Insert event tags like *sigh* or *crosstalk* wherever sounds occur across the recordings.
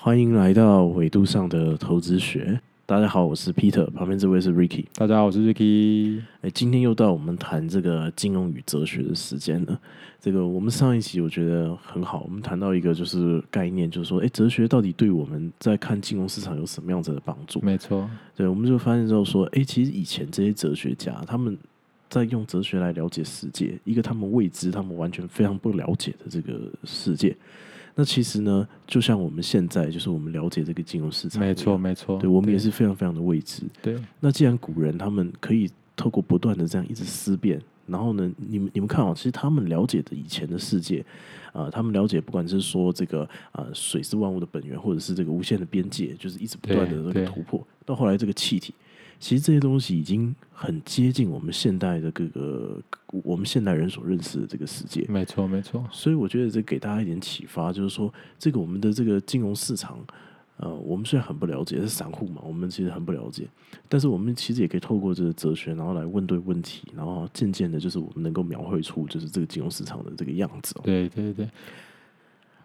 欢迎来到纬度上的投资学。大家好，我是 Peter，旁边这位是 Ricky。大家好，我是 Ricky。哎，今天又到我们谈这个金融与哲学的时间了。这个我们上一期我觉得很好，我们谈到一个就是概念，就是说，哎，哲学到底对我们在看金融市场有什么样子的帮助？没错，对，我们就发现之后说，哎，其实以前这些哲学家他们在用哲学来了解世界，一个他们未知、他们完全非常不了解的这个世界。那其实呢，就像我们现在，就是我们了解这个金融市场，没错，没错，对我们也是非常非常的未知。对，那既然古人他们可以透过不断的这样一直思辨，然后呢，你们你们看哦，其实他们了解的以前的世界，啊，他们了解不管是说这个啊水是万物的本源，或者是这个无限的边界，就是一直不断的这个突破，到后来这个气体。其实这些东西已经很接近我们现代的各个我们现代人所认识的这个世界。没错，没错。所以我觉得这给大家一点启发，就是说，这个我们的这个金融市场，呃，我们虽然很不了解，是散户嘛，我们其实很不了解，但是我们其实也可以透过这个哲学，然后来问对问题，然后渐渐的，就是我们能够描绘出就是这个金融市场的这个样子。对，对，对。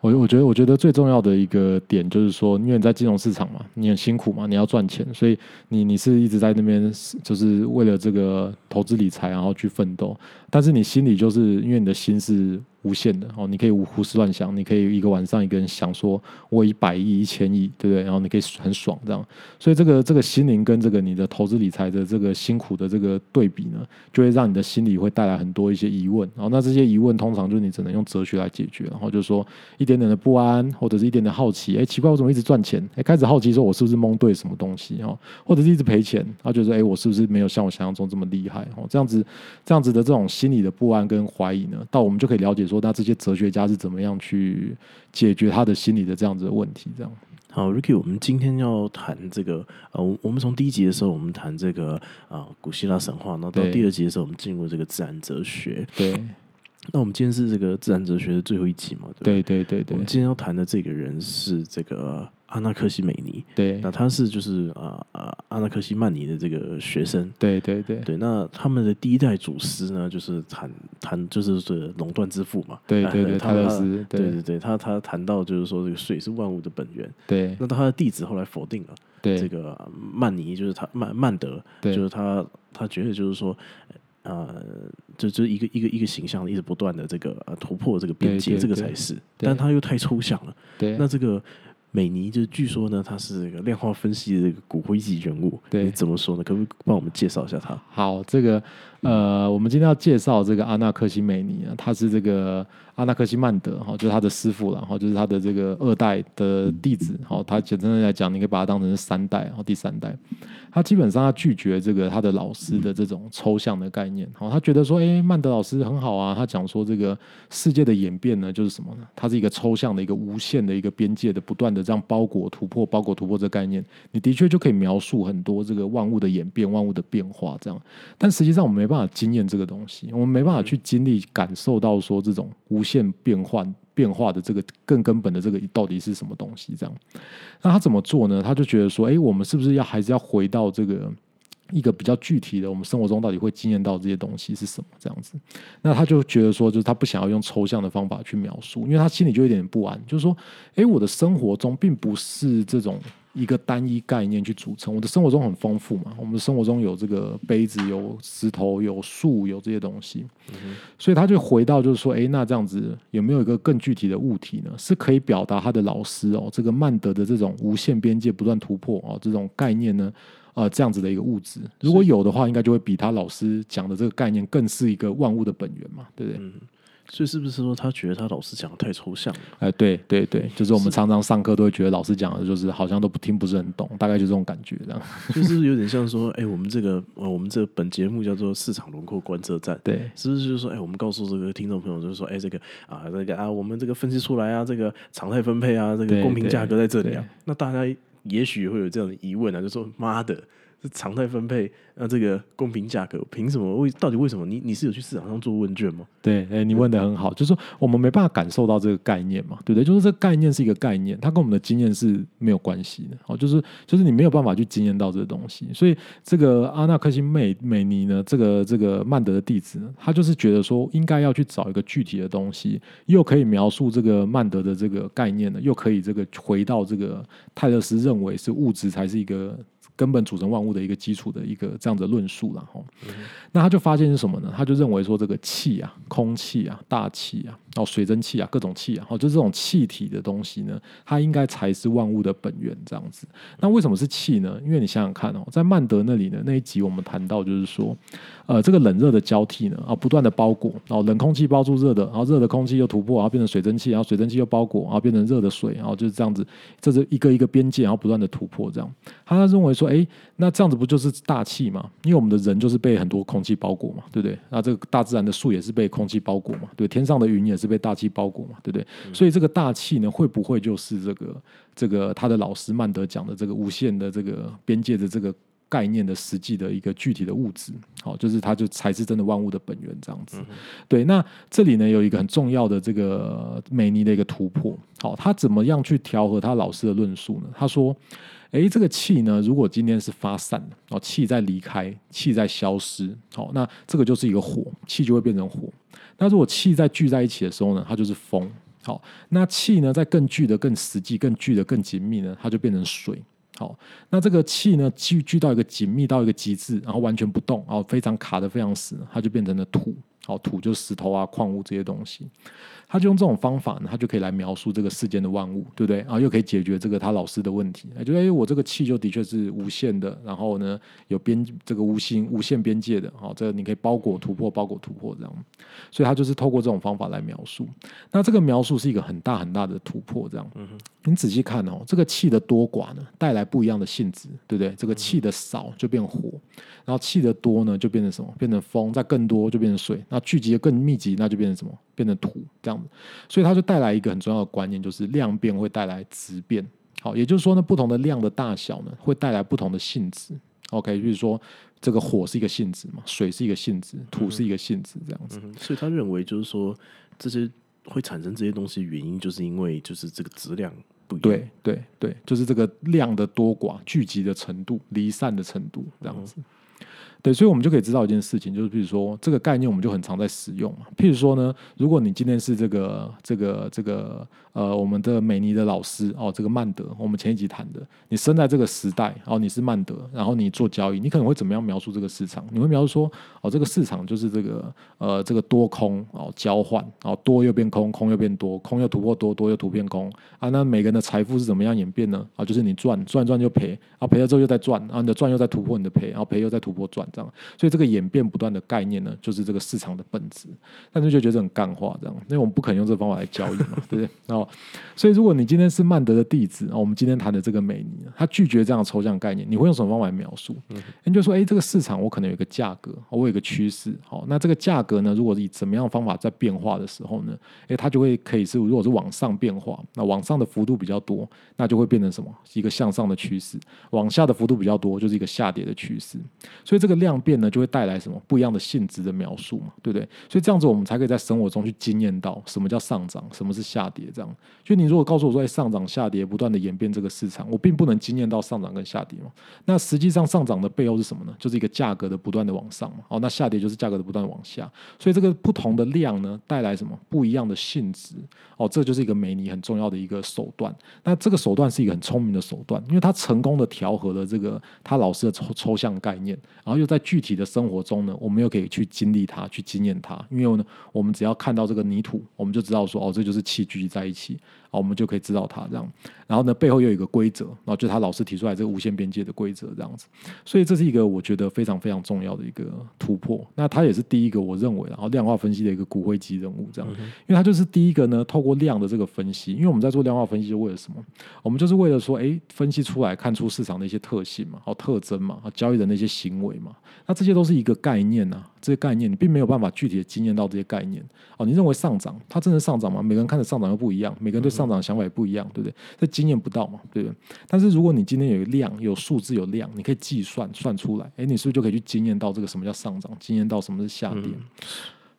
我我觉得，我觉得最重要的一个点就是说，因为你在金融市场嘛，你很辛苦嘛，你要赚钱，所以你你是一直在那边，就是为了这个投资理财，然后去奋斗。但是你心里就是因为你的心是。无限的哦，你可以胡思乱想，你可以一个晚上一个人想说，我一百亿、一千亿，对不对？然后你可以很爽这样，所以这个这个心灵跟这个你的投资理财的这个辛苦的这个对比呢，就会让你的心里会带来很多一些疑问。然后那这些疑问通常就是你只能用哲学来解决。然后就是说一点点的不安，或者是一点点好奇，哎，奇怪我怎么一直赚钱？哎，开始好奇说我是不是蒙对什么东西哦，或者是一直赔钱，然后觉得哎，我是不是没有像我想象中这么厉害？哦，这样子这样子的这种心理的不安跟怀疑呢，到我们就可以了解说，那这些哲学家是怎么样去解决他的心理的这样子的问题？这样好，Ricky，我们今天要谈这个呃，我们从第一集的时候，我们谈这个啊古希腊神话，然后到第二集的时候，我们进入这个自然哲学。对，*laughs* 那我们今天是这个自然哲学的最后一集嘛？对对对对，我们今天要谈的这个人是这个。阿纳克西美尼，对，那他是就是啊啊阿纳克西曼尼的这个学生，对对对。对，那他们的第一代祖师呢，就是谈谈就是这垄断之父嘛，对对对，*laughs* 他勒斯，对。对对，他他谈到就是说这个水是万物的本源，对，那他的弟子后来否定了，对，这个曼尼就是他曼曼德，就是他他觉得就是说，呃，就就一个一个一个形象一直不断的这个呃突破这个边界，这个才是，但他又太抽象了，对，那这个。美尼就是据说呢，他是这个量化分析的这个骨灰级人物。对，怎么说呢？可不可以帮我们介绍一下他？好，这个呃，我们今天要介绍这个阿纳克西美尼啊，他是这个阿纳克西曼德哈，就是他的师傅了，然后就是他的这个二代的弟子。好，他简单的来讲，你可以把他当成是三代，然后第三代。他基本上他拒绝这个他的老师的这种抽象的概念。好，他觉得说，哎，曼德老师很好啊，他讲说这个世界的演变呢，就是什么呢？它是一个抽象的一个无限的一个边界的不断的。这样包裹突破，包裹突破这概念，你的确就可以描述很多这个万物的演变、万物的变化这样。但实际上，我们没办经验这个东西，我们没办法去经历、感受到说这种无限变换、变化的这个更根本的这个到底是什么东西这样。那他怎么做呢？他就觉得说，哎，我们是不是要还是要回到这个？一个比较具体的，我们生活中到底会经验到这些东西是什么？这样子，那他就觉得说，就是他不想要用抽象的方法去描述，因为他心里就有点不安，就是说，哎，我的生活中并不是这种一个单一概念去组成，我的生活中很丰富嘛，我们的生活中有这个杯子、有石头、有树、有这些东西，所以他就回到就是说，哎，那这样子有没有一个更具体的物体呢？是可以表达他的老师哦，这个曼德的这种无限边界不断突破哦，这种概念呢？呃，这样子的一个物质，如果有的话，应该就会比他老师讲的这个概念更是一个万物的本源嘛，对不对？嗯，所以是不是说他觉得他老师讲的太抽象了？哎，对对对，就是我们常常上课都会觉得老师讲的就是好像都不听不是很懂，大概就这种感觉，这样就是有点像说，哎，我们这个呃，我们这本节目叫做市场轮廓观测站，*laughs* 对，是不是就是说，哎，我们告诉这个听众朋友，就是说，哎，这个啊，这个啊，我们这个分析出来啊，这个常态分配啊，这个公平价格在这里啊，那大家。也许会有这样的疑问啊，就说妈的，是常态分配，那这个公平价格，凭什么？为到底为什么？你你是有去市场上做问卷吗？对，哎，你问的很好，就是说我们没办法感受到这个概念嘛，对不对？就是这个概念是一个概念，它跟我们的经验是没有关系的。哦，就是就是你没有办法去经验到这个东西，所以这个阿纳克辛美美尼呢，这个这个曼德的弟子，他就是觉得说应该要去找一个具体的东西，又可以描述这个曼德的这个概念呢，又可以这个回到这个泰勒斯认为是物质才是一个。根本组成万物的一个基础的一个这样的论述了哈，那他就发现是什么呢？他就认为说这个气啊、空气啊、大气啊、哦水蒸气啊、各种气啊，哦就这种气体的东西呢，它应该才是万物的本源这样子。那为什么是气呢？因为你想想看哦，在曼德那里呢，那一集我们谈到就是说，呃，这个冷热的交替呢，啊不断的包裹，然后冷空气包住热的，然后热的空气又突破，然后变成水蒸气，然后水蒸气又包裹，然后变成热的水，然后就是这样子，这是一个一个边界，然后不断的突破这样。他认为说。说哎，那这样子不就是大气嘛？因为我们的人就是被很多空气包裹嘛，对不对？那这个大自然的树也是被空气包裹嘛，对，天上的云也是被大气包裹嘛，对不对？所以这个大气呢，会不会就是这个这个他的老师曼德讲的这个无限的这个边界的这个概念的实际的一个具体的物质？好，就是它就才是真的万物的本源这样子。对，那这里呢有一个很重要的这个美尼的一个突破。好，他怎么样去调和他老师的论述呢？他说。诶，这个气呢，如果今天是发散的哦，气在离开，气在消失，好，那这个就是一个火，气就会变成火。那如果气在聚在一起的时候呢，它就是风。好，那气呢，在更聚的更实际、更聚的更紧密呢，它就变成水。那这个气呢，聚聚到一个紧密到一个极致，然后完全不动，然后非常卡的非常死，它就变成了土。好，土就是石头啊、矿物这些东西。他就用这种方法呢，他就可以来描述这个世间的万物，对不对？啊，又可以解决这个他老师的问题。哎，就哎，我这个气就的确是无限的，然后呢，有边这个无形无限边界的，好，这你可以包裹突破，包裹突破这样。所以他就是透过这种方法来描述。那这个描述是一个很大很大的突破，这样。嗯哼。你仔细看哦，这个气的多寡呢，带来不一样的性质，对不对？这个气的少就变火，然后气的多呢，就变成什么？变成风，再更多就变成水。那聚集的更密集，那就变成什么？变成土这样子，所以它就带来一个很重要的观念，就是量变会带来质变。好，也就是说呢，不同的量的大小呢，会带来不同的性质。OK，比如说这个火是一个性质嘛，水是一个性质，土是一个性质，这样子。所以他认为就是说，这些会产生这些东西的原因，就是因为就是这个质量不一样。对对对，就是这个量的多寡、聚集的程度、离散的程度这样子。对，所以我们就可以知道一件事情，就是比如说这个概念，我们就很常在使用嘛。譬如说呢，如果你今天是这个这个这个呃，我们的美尼的老师哦，这个曼德，我们前一集谈的，你生在这个时代，哦，你是曼德，然后你做交易，你可能会怎么样描述这个市场？你会描述说，哦，这个市场就是这个呃，这个多空哦交换，哦多又变空，空又变多，空又突破多，多又突变空啊。那每个人的财富是怎么样演变呢？啊，就是你赚赚赚就赔，啊赔了之后又在赚，啊你的赚又在突破你的赔，然后赔又在突破赚。这样，所以这个演变不断的概念呢，就是这个市场的本质。但是就觉得很干话，这样，因为我们不可能用这个方法来交易嘛，*laughs* 对不对？然后，所以如果你今天是曼德的弟子，啊，我们今天谈的这个美尼，他拒绝这样抽象概念，你会用什么方法来描述？你就说，哎，这个市场我可能有一个价格，我有一个趋势，好，那这个价格呢，如果以怎么样方法在变化的时候呢，哎，它就会可以是，如果是往上变化，那往上的幅度比较多，那就会变成什么？一个向上的趋势；往下的幅度比较多，就是一个下跌的趋势。所以这个。量变呢，就会带来什么不一样的性质的描述嘛，对不对？所以这样子我们才可以在生活中去经验到什么叫上涨，什么是下跌。这样，就你如果告诉我说，哎，上涨、下跌不断的演变这个市场，我并不能经验到上涨跟下跌嘛。那实际上上涨的背后是什么呢？就是一个价格的不断的往上嘛。哦，那下跌就是价格的不断往下。所以这个不同的量呢，带来什么不一样的性质？哦，这就是一个美尼很重要的一个手段。那这个手段是一个很聪明的手段，因为它成功的调和了这个他老师的抽抽象概念，然后又在具体的生活中呢，我们又可以去经历它，去经验它。因为呢，我们只要看到这个泥土，我们就知道说，哦，这就是气聚集在一起。好，我们就可以知道它这样。然后呢，背后又有一个规则，然后就他老师提出来这个无限边界的规则这样子。所以这是一个我觉得非常非常重要的一个突破。那他也是第一个我认为，然后量化分析的一个骨灰级人物这样。因为他就是第一个呢，透过量的这个分析。因为我们在做量化分析是为了什么？我们就是为了说，哎，分析出来看出市场的一些特性嘛，好特征嘛，交易人的一些行为嘛。那这些都是一个概念呐，这些概念你并没有办法具体的经验到这些概念。哦，你认为上涨，它真的上涨吗？每个人看的上涨又不一样，每个人对上上涨的想法也不一样，对不对？这经验不到嘛，对不对？但是如果你今天有一量，有数字有量，你可以计算算出来，哎，你是不是就可以去经验到这个什么叫上涨，经验到什么是下跌？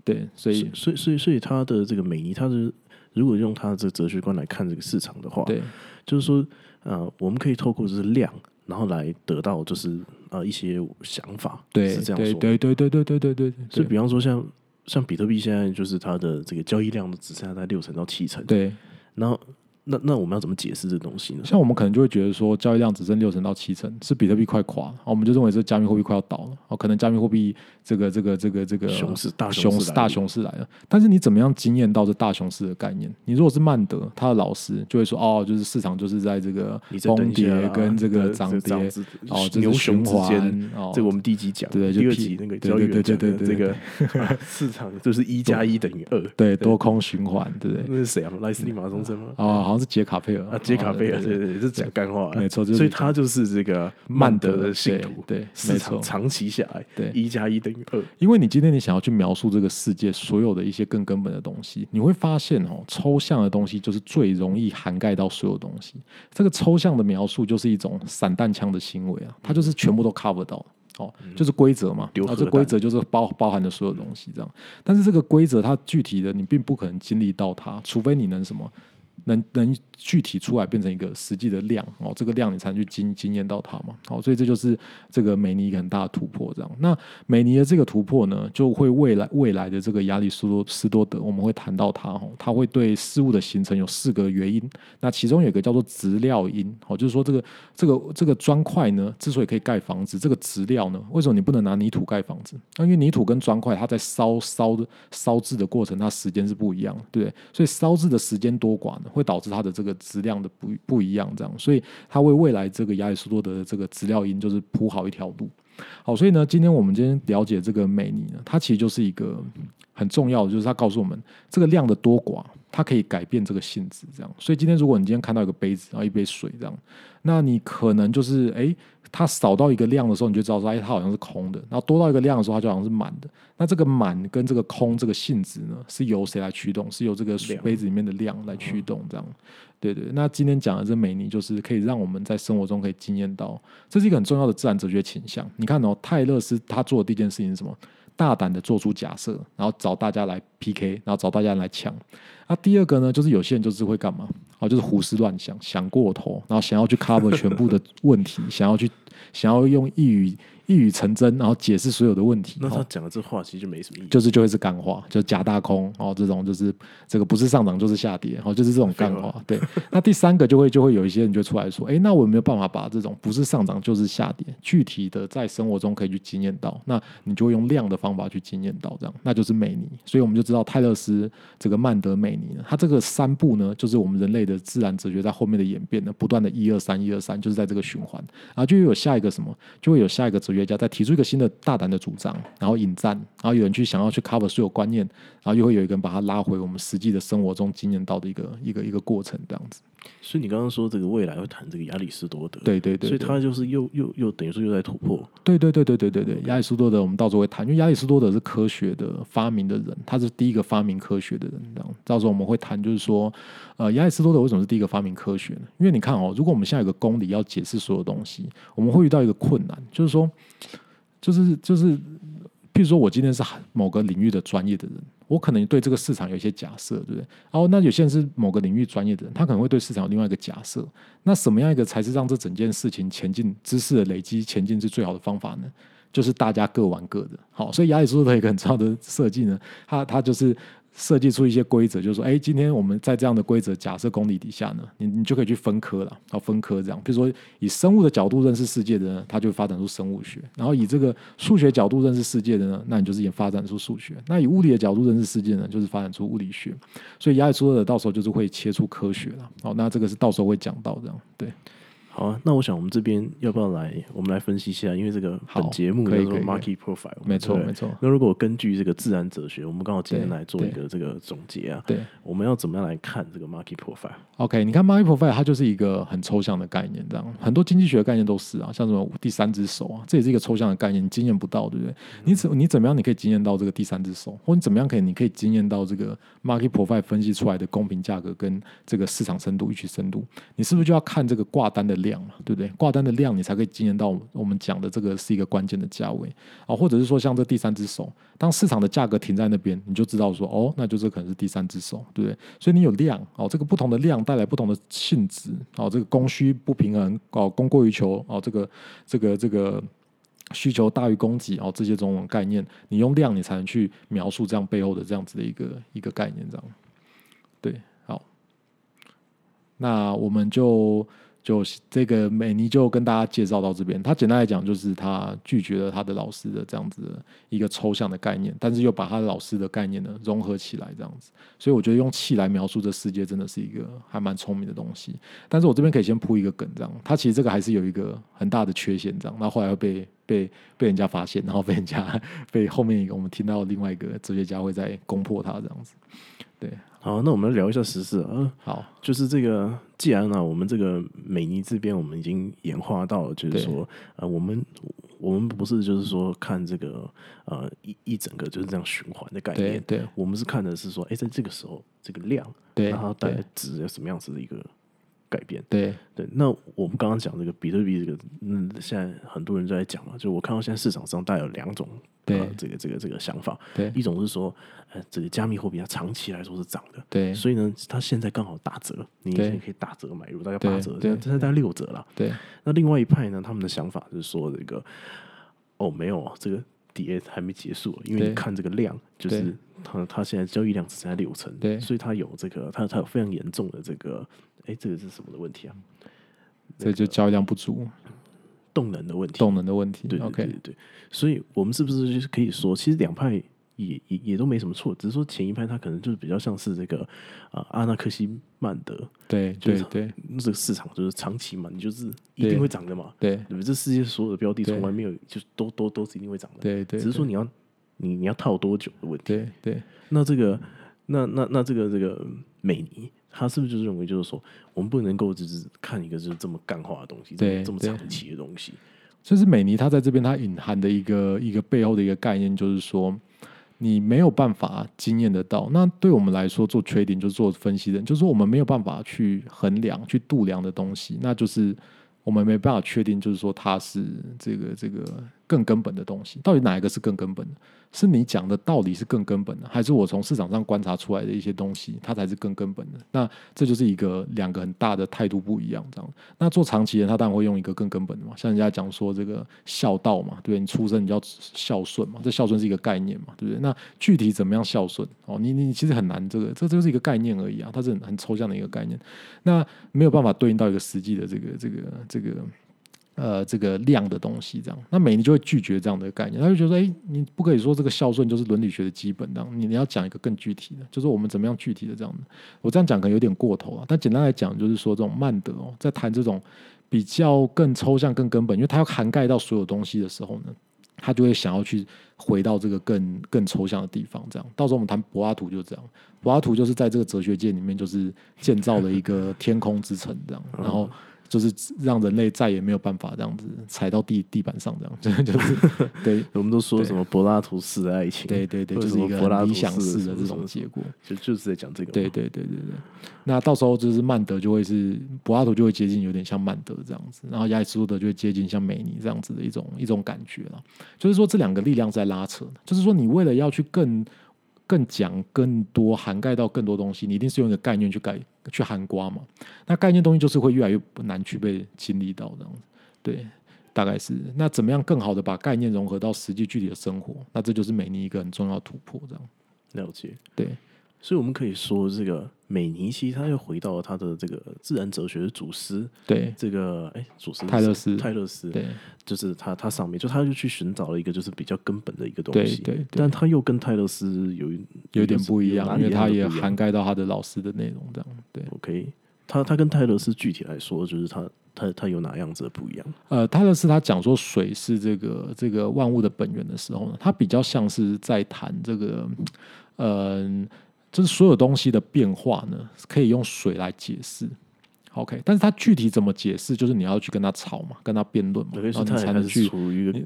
对，所以所以所以所以它的这个美尼，他是如果用它的这个哲学观来看这个市场的话，对，就是说呃，我们可以透过就是量，然后来得到就是呃一些想法，对，是这样说，对对对对对对对对，就比方说像像比特币现在就是它的这个交易量只剩下在六成到七成，对，然后。那那我们要怎么解释这东西呢？像我们可能就会觉得说，交易量只剩六成到七成，是比特币快垮了，我们就认为是加密货币快要倒了，哦，可能加密货币这个这个这个这个熊市大熊市大熊市来了。但是你怎么样惊艳到这大熊市的概念？你如果是曼德，他的老师就会说，哦，就是市场就是在这个崩跌跟这个涨跌哦，牛熊之间哦，这个我们第一集讲，对第二集那个交易对对对这个市场就是一加一等于二，对多空循环，对不对？那是谁啊？莱斯利马松森吗？哦，好像是杰卡佩尔。啊杰卡贝尔对对，是讲干话，没错，所以他就是这个曼德的信徒，对，没错长期下来，对，一加一等于二。因为你今天你想要去描述这个世界所有的一些更根本的东西，你会发现哦，抽象的东西就是最容易涵盖到所有东西。这个抽象的描述就是一种散弹枪的行为啊，它就是全部都 cover 到哦，就是规则嘛，啊，这规则就是包包含的所有东西这样。但是这个规则它具体的你并不可能经历到它，除非你能什么。能能具体出来变成一个实际的量哦，这个量你才能去经经验到它嘛。好，所以这就是这个美尼一个很大的突破。这样，那美尼的这个突破呢，就会未来未来的这个亚里士多斯多德，我们会谈到它哦，它会对事物的形成有四个原因。那其中有一个叫做质料因哦，就是说这个这个这个砖块呢，之所以可以盖房子，这个质料呢，为什么你不能拿泥土盖房子？因为泥土跟砖块，它在烧烧的烧制的过程，它时间是不一样的，对不对？所以烧制的时间多寡？会导致它的这个质量的不不一样，这样，所以它为未来这个亚里士多德的这个资料音就是铺好一条路。好，所以呢，今天我们今天了解这个美尼呢，它其实就是一个很重要的，就是它告诉我们这个量的多寡，它可以改变这个性质，这样。所以今天如果你今天看到一个杯子，然后一杯水这样，那你可能就是哎。它少到一个量的时候，你就知道说，哎，它好像是空的；然后多到一个量的时候，它就好像是满的。那这个满跟这个空这个性质呢，是由谁来驱动？是由这个杯子里面的量来驱动，这样。对对。那今天讲的这美尼，就是可以让我们在生活中可以经验到，这是一个很重要的自然哲学倾向。你看哦，泰勒斯他做的第一件事情是什么？大胆的做出假设，然后找大家来 PK，然后找大家来抢。那第二个呢，就是有些人就是会干嘛？就是胡思乱想，想过头，然后想要去 cover 全部的问题，*laughs* 想要去。想要用一语一语成真，然后解释所有的问题。那他讲的这话其实就没什么意义，就是就会是干话，就假大空哦，这种就是这个不是上涨就是下跌，哦，就是这种干话。对，那第三个就会就会有一些人就出来说，哎，那我有没有办法把这种不是上涨就是下跌，具体的在生活中可以去经验到？那你就会用量的方法去经验到，这样那就是美尼。所以我们就知道泰勒斯这个曼德美尼呢，他这个三步呢，就是我们人类的自然哲学在后面的演变呢，不断的一二三一二三，就是在这个循环，然后就有下一个什么，就会有下一个哲学家再提出一个。新的大胆的主张，然后引战，然后有人去想要去 cover 所有观念，然后又会有一个人把它拉回我们实际的生活中经验到的一个一个一个过程，这样子。所以你刚刚说这个未来会谈这个亚里士多德，对对对，所以他就是又又又等于说又在突破，对对对对对对对，亚里士多德我们到时候会谈，因为亚里士多德是科学的发明的人，他是第一个发明科学的人，这样。到时候我们会谈，就是说，呃，亚里士多德为什么是第一个发明科学呢？因为你看哦，如果我们现在有个公理要解释所有东西，我们会遇到一个困难，就是说，就是就是，譬如说我今天是某个领域的专业的人。我可能对这个市场有一些假设，对不对？然后那有些人是某个领域专业的人，他可能会对市场有另外一个假设。那什么样一个才是让这整件事情前进、知识的累积前进是最好的方法呢？就是大家各玩各的。好，所以亚里士多德一个很重要的设计呢，他他就是。设计出一些规则，就是说，哎，今天我们在这样的规则假设公理底下呢，你你就可以去分科了，要分科这样。比如说，以生物的角度认识世界的呢，它就发展出生物学；然后以这个数学角度认识世界的呢，那你就是也发展出数学。那以物理的角度认识世界呢，就是发展出物理学。所以亚里士多德到时候就是会切出科学了。哦，那这个是到时候会讲到这样，对。好啊，那我想我们这边要不要来，我们来分析一下，因为这个好本节目叫做可以 Market Profile，没错没错。那如果根据这个自然哲学，我们刚好今天来做一个这个总结啊，对。我们要怎么样来看这个 Market Profile？，OK，你看 market profile 它就是一个很抽象的概念，这样。很多经济学的概念都是啊，像什么第三只手啊，这也是一个抽象的概念，你经验不到，对不对？你怎你怎么样你可以经验到这个第三只手，或你怎么样可以你可以经验到这个 market profile 分析出来的公平价格跟这个市场深度、预期深度，你是不是就要看这个挂单的量嘛，对不对？挂单的量你才可以经验到我们讲的这个是一个关键的价位啊，或者是说像这第三只手，当市场的价格停在那边，你就知道说哦，那就这可能是第三只手，对不对？所以你有量哦，这个不同的量带来不同的性质哦，这个供需不平衡哦，供过于求哦，这个这个这个需求大于供给哦，这些种种概念，你用量你才能去描述这样背后的这样子的一个一个概念，这样对，好，那我们就。就这个美妮就跟大家介绍到这边，他简单来讲就是他拒绝了他的老师的这样子的一个抽象的概念，但是又把他的老师的概念呢融合起来这样子，所以我觉得用气来描述这世界真的是一个还蛮聪明的东西。但是我这边可以先铺一个梗，这样，他其实这个还是有一个很大的缺陷，这样，那后来会被被被人家发现，然后被人家 *laughs* 被后面一个我们听到另外一个哲学家会在攻破他这样子。对，好，那我们聊一下时事啊，好，就是这个，既然呢、我们这个美尼这边我们已经演化到了，就是说，呃，我们我们不是就是说看这个呃一一整个就是这样循环的概念，对。对我们是看的是说，哎，在这个时候这个量，对然后带值有什么样子的一个改变？对。对，那我们刚刚讲这个比特币这个，嗯，现在很多人都在讲嘛，就我看到现在市场上大概有两种，对。呃这个这个这个想法，对。一种是说，呃，这个加密货币它长期来说是涨的，对。所以呢，它现在刚好打折，你以前可以打折买入，大概八折，对现在大概六折了。对。那另外一派呢，他们的想法是说这个，哦，没有，这个跌还没结束，因为你看这个量，就是它它现在交易量只剩下六成，对。所以它有这个，它它有非常严重的这个，哎，这个是什么的问题啊？这就交易量不足，动能的问题，动能的问题。对对 OK，对所以我们是不是就是可以说，其实两派也也也都没什么错，只是说前一派他可能就是比较像是这个啊、呃阿纳克西曼德，对就是对 *laughs* 对这个市场就是长期嘛，你就是一定会涨的嘛，对对不对？这世界所有的标的从来没有就都都都是一定会涨的，对对，只是说你要你你要套多久的问题。对对那这个那那那这个这个美尼，他是不是就是认为就是说，我们不能够只是看一个就是这么干化的东西，这么这么对对长期的东西？就是美尼他在这边他隐含的一个一个背后的一个概念，就是说你没有办法经验得到。那对我们来说做 trading 就是做分析的人，就是说我们没有办法去衡量、去度量的东西，那就是我们没办法确定，就是说它是这个这个更根本的东西。到底哪一个是更根本的？是你讲的道理是更根本的，还是我从市场上观察出来的一些东西，它才是更根本的？那这就是一个两个很大的态度不一样，这样。那做长期人，他当然会用一个更根本的嘛，像人家讲说这个孝道嘛，对？你出生你就要孝顺嘛，这孝顺是一个概念嘛，对不对？那具体怎么样孝顺哦？你你其实很难，这个这这就是一个概念而已啊，它是很很抽象的一个概念，那没有办法对应到一个实际的这个这个这个。呃，这个量的东西，这样，那美尼就会拒绝这样的概念，他就觉得说，哎，你不可以说这个孝顺就是伦理学的基本，这样，你你要讲一个更具体的，就是我们怎么样具体的这样的。我这样讲可能有点过头啊，但简单来讲，就是说这种曼德哦，在谈这种比较更抽象、更根本，因为它要涵盖到所有东西的时候呢，他就会想要去回到这个更更抽象的地方，这样。到时候我们谈柏拉图就这样，柏拉图就是在这个哲学界里面，就是建造了一个天空之城，这样，然后。就是让人类再也没有办法这样子踩到地地板上，这样，就 *laughs* 就是对 *laughs* 我们都说什么柏拉图式的爱情，对对对，就是一个理想式的这种结果。就就是在讲这个。对对对对对，那到时候就是曼德就会是柏拉图就会接近有点像曼德这样子，然后亚里士多德就会接近像美尼这样子的一种一种感觉了。就是说这两个力量在拉扯，就是说你为了要去更更讲更多涵盖到更多东西，你一定是用一个概念去概去涵刮嘛。那概念东西就是会越来越难去被经历到这样子，对。大概是那怎么样更好的把概念融合到实际具体的生活？那这就是美尼一个很重要的突破，这样了解。对所以我们可以说，这个美尼其实他又回到了他的这个自然哲学的祖师，对。这个哎，祖师泰勒斯。泰勒斯，对。就是他他上面就他就去寻找了一个就是比较根本的一个东西，对但他又跟泰勒斯有一有点不一样，因为他也涵盖到他的老师的内容，这样对。OK，他他跟泰勒斯具体来说，就是他他他有哪样子的不一样？呃，泰勒斯他讲说水是这个这个万物的本源的时候呢，他比较像是在谈这个，嗯、就是所有东西的变化呢，可以用水来解释。OK，但是它具体怎么解释，就是你要去跟他吵嘛，跟他辩论嘛，然后你才能去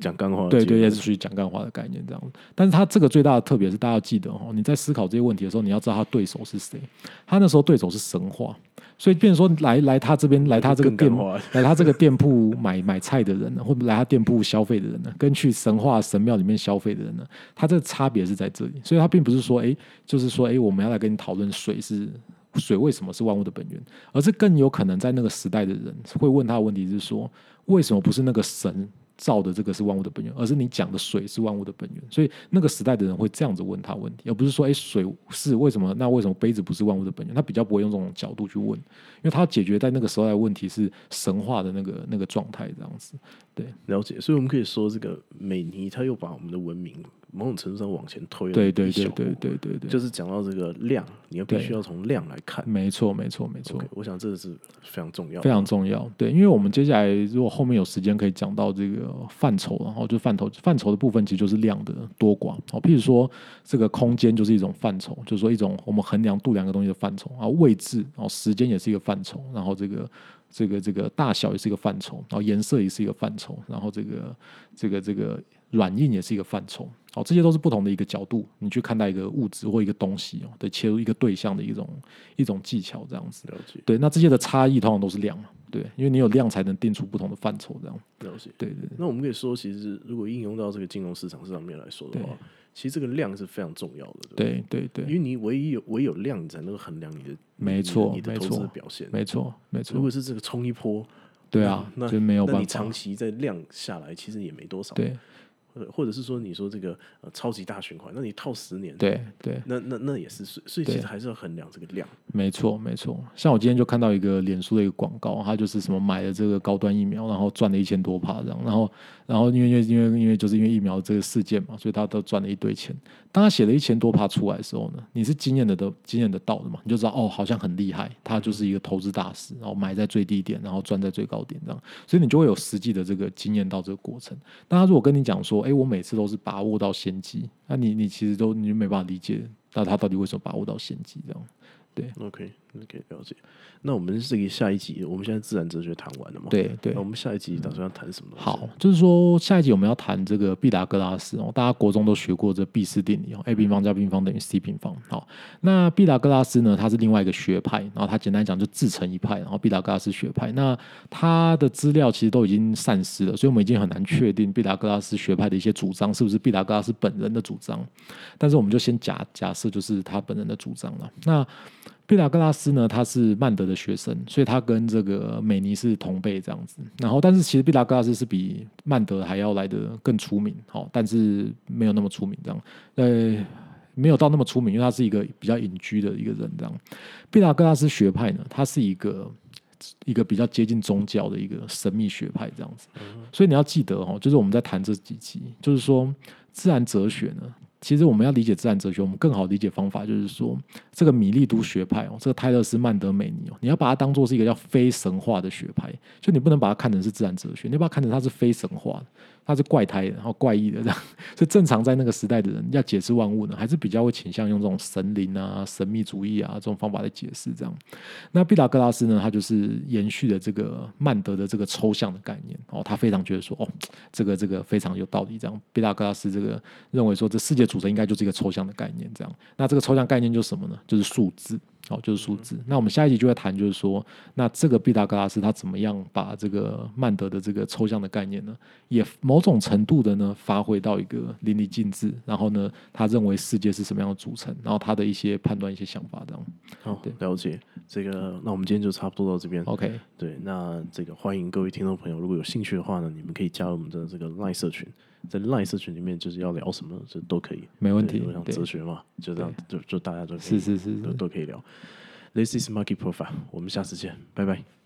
讲干话的对对，也是属于讲干话的概念这样子。但是它这个最大的特别是，大家要记得哦，你在思考这些问题的时候，你要知道他对手是谁。他那时候对手是神话，所以变成说来来他这边来他这个店来他这个店铺买买菜的人呢，或者来他店铺消费的人呢，跟去神话神庙里面消费的人呢，他这个差别是在这里。所以他并不是说，哎，就是说，哎，我们要来跟你讨论水是水为什么是万物的本源，而是更有可能在那个时代的人会问他的问题是说，为什么不是那个神造的这个是万物的本源，而是你讲的水是万物的本源？所以那个时代的人会这样子问他问题，而不是说，哎，水是为什么？那为什么杯子不是万物的本源？他比较不会用这种角度去问，因为他解决在那个时代的问题是神话的那个那个状态这样子。了解，所以我们可以说，这个美尼他又把我们的文明某种程度上往前推了对对对对步对对对，就是讲到这个量，你要必须要从量来看。没错没错没错。我想这是非常重要，非常重要，对，因为我们接下来如果后面有时间可以讲到这个范畴，然后就范畴范畴的部分其实就是量的多寡。哦，譬如说这个空间就是一种范畴，就是说一种我们衡量度量一个东西的范畴，然后位置，然后时间也是一个范畴，然后这个这个这个大小也是一个范畴，然后颜色也是一个范畴，然后这个这个这个软硬也是一个范畴，好，这些都是不同的一个角度，你去看待一个物质或一个东西哦，对，切入一个对象的一种一种技巧这样子。了解对，那这些的差异通常都是量嘛，对，因为你有量才能定出不同的范畴，这样。了解。对对对那我们可以说，其实如果应用到这个金融市场上面来说的话，其实这个量是非常重要的，对对对对，因为你唯一有唯有量，你才能够衡量你的没错你的投没错资的表现。没错没错如，果是这个冲一波，对啊，那就没有办法你长。期在量下来，其实也没多少。对或者是说你说这个呃超级大循环，那你套十年，，对对，那那那也是，所以其实还是要衡量这个量。没错没错。像我今天就看到一个脸书的一个广告，它就是什么买了这个高端疫苗，然后赚了一千多帕这样，然后然后因为因为因为因为就是因为疫苗这个事件嘛，所以他都赚了一堆钱。当他写了一千多趴出来的时候呢，你是经验的都经验得到的嘛，你就知道哦，好像很厉害，他就是一个投资大师，然后买在最低点，然后赚在最高点这样，所以你就会有实际的这个经验到这个过程。但他如果跟你讲说，哎，我每次都是把握到先机，那你你其实都你就没办法理解，那他到底为什么把握到先机这样？对 OK OK，了解。那我们这个下一集，我们现在自然哲学谈完了嘛？。对对那我。们下一集打算要谈什么？好，就是说下一集我们要谈这个毕达哥拉斯哦，大家国中都学过这毕氏定理哦，a 平方加 b 平方等于 c 平方。好，那毕达哥拉斯呢，他是另外一个学派，然后他简单讲就自成一派，然后毕达哥拉斯学派。那他的资料其实都已经散失了，所以我们已经很难确定毕达哥拉斯学派的一些主张是不是毕达哥拉斯本人的主张。但是我们就先假假设就是他本人的主张了。那毕达哥拉斯呢，他是曼德的学生，所以他跟这个美尼是同辈这样子。然后，但是其实毕达哥拉斯是比曼德还要来的更出名，好，但是没有那么出名这样。呃，没有到那么出名，因为他是一个比较隐居的一个人这样。毕达哥拉斯学派呢，它是一个一个比较接近宗教的一个神秘学派这样子。所以你要记得哦，就是我们在谈这几集，就是说自然哲学呢。其实我们要理解自然哲学，我们更好理解方法就是说，这个米利都学派哦，这个泰勒斯曼德美尼哦，你要把它当做是一个叫非神话的学派，就你不能把它看成是自然哲学，你要把它看成它是非神话的，它是怪胎，然后怪异的这样。*laughs* 所以正常在那个时代的人要解释万物呢，还是比较会倾向用这种神灵啊、神秘主义啊这种方法来解释这样。那毕达哥拉斯呢，他就是延续了这个曼德的这个抽象的概念哦，他非常觉得说哦，这个这个非常有道理。这样，毕达哥拉斯这个认为说，这世界组成应该就是一个抽象的概念。这样，那这个抽象概念就是什么呢？就是数字。哦，就是数字。那我们下一集就会谈，就是说，那这个毕达哥拉斯他怎么样把这个曼德的这个抽象的概念呢，也某种程度的呢发挥到一个淋漓尽致。然后呢，他认为世界是什么样的组成，然后他的一些判断、一些想法这样。好，了解这个。那我们今天就差不多到这边。OK，对，那这个欢迎各位听众朋友，如果有兴趣的话呢，你们可以加入我们的这个 Line 社群，在 Line 社群里面就是要聊什么，这都可以，没问题对像对哲学嘛，就这样，就就大家都可以是是是都。都可以聊。This is Market Profile，我们下次见，拜拜。